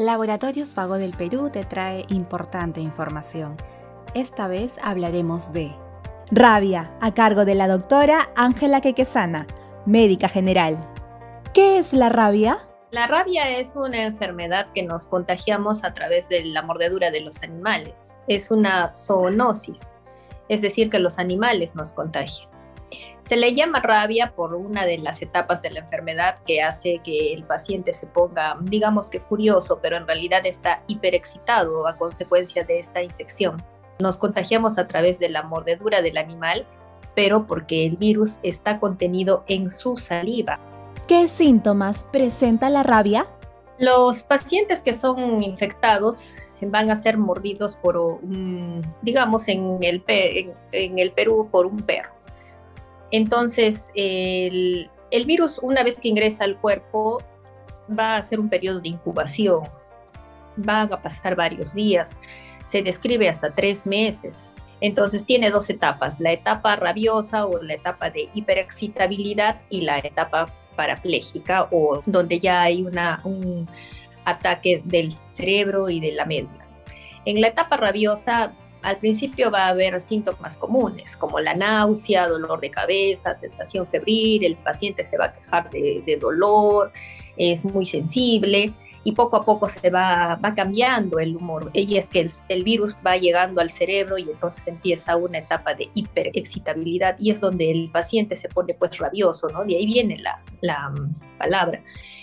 Laboratorios Vago del Perú te trae importante información. Esta vez hablaremos de rabia, a cargo de la doctora Ángela Quequesana, médica general. ¿Qué es la rabia? La rabia es una enfermedad que nos contagiamos a través de la mordedura de los animales. Es una zoonosis, es decir, que los animales nos contagian. Se le llama rabia por una de las etapas de la enfermedad que hace que el paciente se ponga, digamos que furioso, pero en realidad está hiperexcitado a consecuencia de esta infección. Nos contagiamos a través de la mordedura del animal, pero porque el virus está contenido en su saliva. ¿Qué síntomas presenta la rabia? Los pacientes que son infectados van a ser mordidos por, digamos, en el, en el Perú por un perro entonces, el, virus, una vez que ingresa al cuerpo, va a hacer un periodo de incubación. Van a pasar varios días. Se describe hasta tres meses. Entonces tiene dos etapas, la etapa rabiosa o la etapa de hiperexcitabilidad y la etapa parapléjica o donde ya hay un ataque del cerebro y de la médula. En la etapa rabiosa al principio va a haber síntomas comunes como la náusea, dolor de cabeza, sensación febril, el paciente se va a quejar de, dolor, es muy sensible y poco a poco se va, cambiando el humor. Y es que el, virus va llegando al cerebro y entonces empieza una etapa de hiperexcitabilidad y es donde el paciente se pone pues rabioso, ¿no? De ahí viene la, mm, palabra.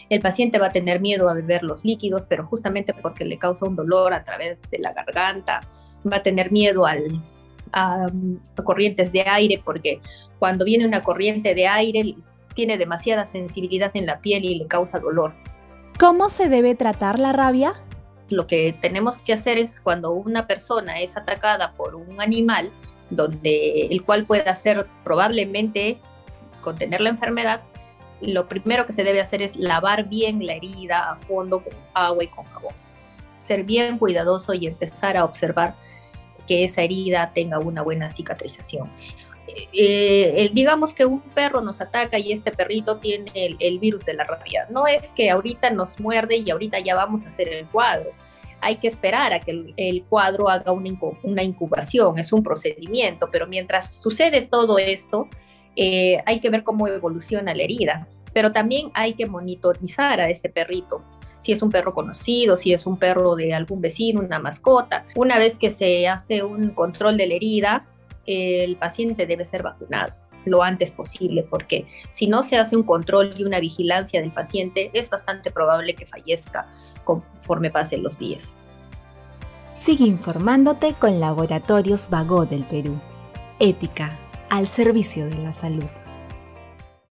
El paciente va a tener miedo a beber los líquidos, pero justamente porque le causa un dolor a través de la garganta, va a tener miedo al, a, corrientes de aire, porque cuando viene una corriente de aire tiene demasiada sensibilidad en la piel y le causa dolor. ¿Cómo se debe tratar la rabia? Lo que tenemos que hacer es cuando una persona es atacada por un animal, donde el cual puede hacer probablemente contener la enfermedad, lo primero que se debe hacer es lavar bien la herida a fondo con agua y con jabón. Ser bien cuidadoso y empezar a observar que esa herida tenga una buena cicatrización. Eh, digamos que un perro nos ataca y este perrito tiene el, virus de la rabia. No es que ahorita nos muerde y ahorita ya vamos a hacer el cuadro. Hay que esperar a que el, cuadro haga una, una, incubación, es un procedimiento, pero mientras sucede todo esto, eh, hay que ver cómo evoluciona la herida. Pero también hay que monitorizar a ese perrito si es un perro conocido, si es un perro de algún vecino, una mascota. Una vez que se hace un control de la herida, el paciente debe ser vacunado lo antes posible, porque si no se hace un control y una vigilancia del paciente, es bastante probable que fallezca conforme pasen los días. Sigue informándote con Laboratorios Vago del Perú. Ética al servicio de la salud.